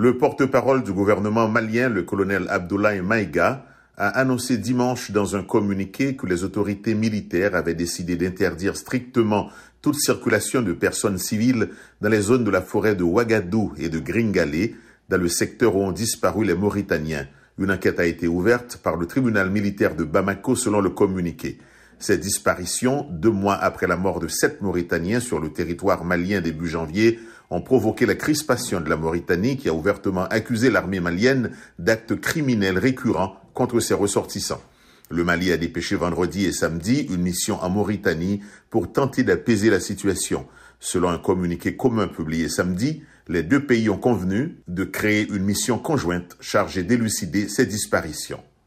Le porte-parole du gouvernement malien, le colonel Abdoulaye Maïga, a annoncé dimanche dans un communiqué que les autorités militaires avaient décidé d'interdire strictement toute circulation de personnes civiles dans les zones de la forêt de Ouagadou et de Gringalé, dans le secteur où ont disparu les Mauritaniens. Une enquête a été ouverte par le tribunal militaire de Bamako selon le communiqué. Ces disparitions, deux mois après la mort de sept Mauritaniens sur le territoire malien début janvier, ont provoqué la crispation de la Mauritanie qui a ouvertement accusé l'armée malienne d'actes criminels récurrents contre ses ressortissants. Le Mali a dépêché vendredi et samedi une mission en Mauritanie pour tenter d'apaiser la situation. Selon un communiqué commun publié samedi, les deux pays ont convenu de créer une mission conjointe chargée d'élucider ces disparitions.